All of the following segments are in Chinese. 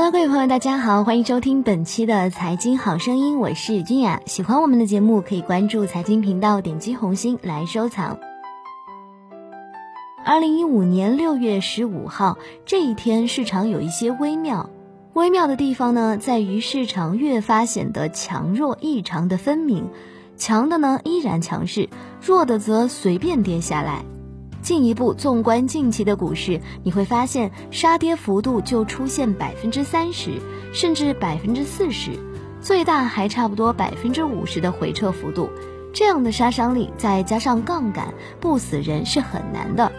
Hello，各位朋友，大家好，欢迎收听本期的财经好声音，我是君雅。喜欢我们的节目，可以关注财经频道，点击红心来收藏。二零一五年六月十五号这一天，市场有一些微妙。微妙的地方呢，在于市场越发显得强弱异常的分明，强的呢依然强势，弱的则随便跌下来。进一步纵观近期的股市，你会发现杀跌幅度就出现百分之三十，甚至百分之四十，最大还差不多百分之五十的回撤幅度。这样的杀伤力，再加上杠杆，不死人是很难的。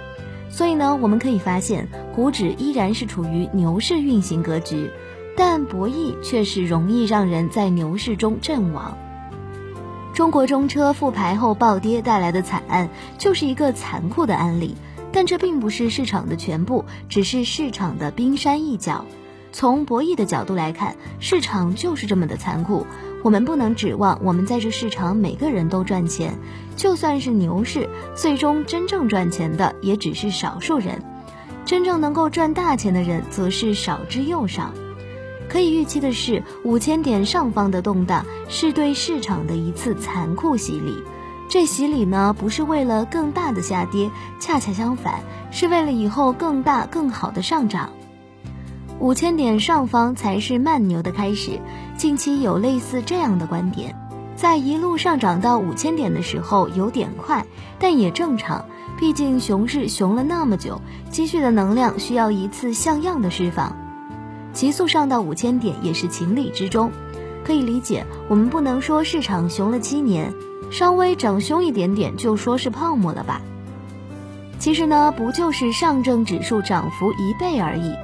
所以呢，我们可以发现，股指依然是处于牛市运行格局，但博弈却是容易让人在牛市中阵亡。中国中车复牌后暴跌带来的惨案，就是一个残酷的案例。但这并不是市场的全部，只是市场的冰山一角。从博弈的角度来看，市场就是这么的残酷。我们不能指望我们在这市场每个人都赚钱，就算是牛市，最终真正赚钱的也只是少数人，真正能够赚大钱的人则是少之又少。可以预期的是，五千点上方的动荡是对市场的一次残酷洗礼。这洗礼呢，不是为了更大的下跌，恰恰相反，是为了以后更大更好的上涨。五千点上方才是慢牛的开始。近期有类似这样的观点，在一路上涨到五千点的时候有点快，但也正常，毕竟熊市熊了那么久，积蓄的能量需要一次像样的释放。急速上到五千点也是情理之中，可以理解。我们不能说市场熊了七年，稍微涨凶一点点就说是泡沫了吧？其实呢，不就是上证指数涨幅一倍而已。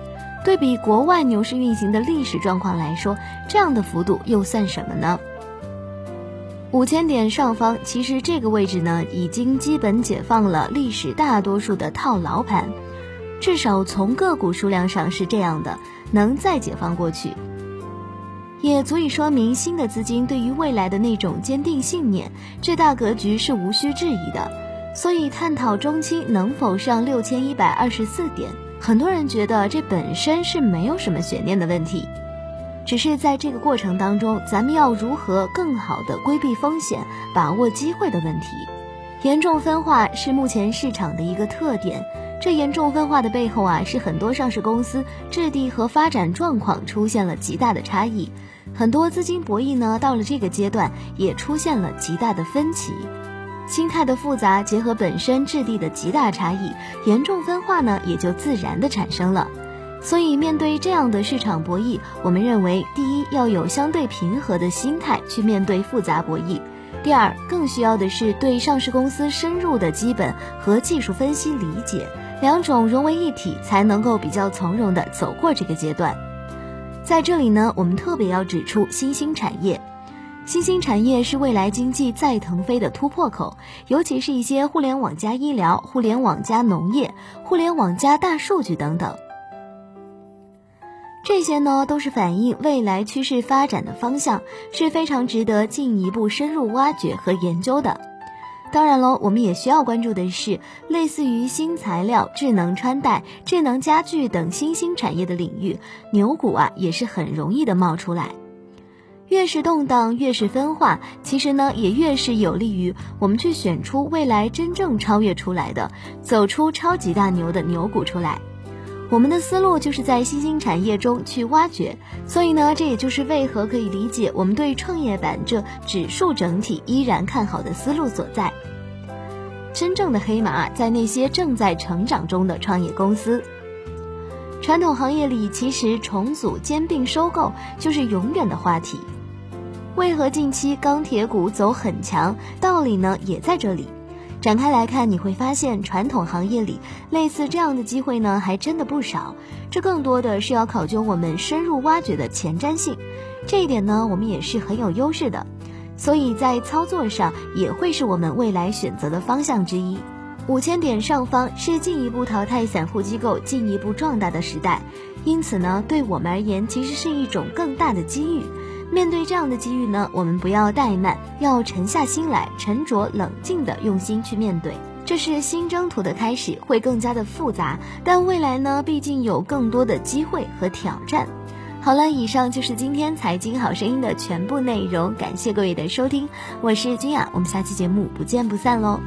对比国外牛市运行的历史状况来说，这样的幅度又算什么呢？五千点上方，其实这个位置呢，已经基本解放了历史大多数的套牢盘，至少从个股数量上是这样的，能再解放过去，也足以说明新的资金对于未来的那种坚定信念，这大格局是无需质疑的。所以，探讨中期能否上六千一百二十四点。很多人觉得这本身是没有什么悬念的问题，只是在这个过程当中，咱们要如何更好的规避风险、把握机会的问题。严重分化是目前市场的一个特点，这严重分化的背后啊，是很多上市公司质地和发展状况出现了极大的差异，很多资金博弈呢，到了这个阶段也出现了极大的分歧。心态的复杂结合本身质地的极大差异，严重分化呢也就自然的产生了。所以面对这样的市场博弈，我们认为，第一要有相对平和的心态去面对复杂博弈；第二，更需要的是对上市公司深入的基本和技术分析理解，两种融为一体，才能够比较从容的走过这个阶段。在这里呢，我们特别要指出新兴产业。新兴产业是未来经济再腾飞的突破口，尤其是一些互联网加医疗、互联网加农业、互联网加大数据等等，这些呢都是反映未来趋势发展的方向，是非常值得进一步深入挖掘和研究的。当然喽，我们也需要关注的是，类似于新材料、智能穿戴、智能家居等新兴产业的领域，牛股啊也是很容易的冒出来。越是动荡，越是分化，其实呢，也越是有利于我们去选出未来真正超越出来的、走出超级大牛的牛股出来。我们的思路就是在新兴产业中去挖掘，所以呢，这也就是为何可以理解我们对创业板这指数整体依然看好的思路所在。真正的黑马在那些正在成长中的创业公司。传统行业里，其实重组、兼并、收购就是永远的话题。为何近期钢铁股走很强？道理呢也在这里。展开来看，你会发现传统行业里类似这样的机会呢，还真的不少。这更多的是要考究我们深入挖掘的前瞻性，这一点呢，我们也是很有优势的。所以在操作上也会是我们未来选择的方向之一。五千点上方是进一步淘汰散户机构、进一步壮大的时代，因此呢，对我们而言其实是一种更大的机遇。面对这样的机遇呢，我们不要怠慢，要沉下心来，沉着冷静的用心去面对。这是新征途的开始，会更加的复杂，但未来呢，毕竟有更多的机会和挑战。好了，以上就是今天财经好声音的全部内容，感谢各位的收听，我是君雅，我们下期节目不见不散喽。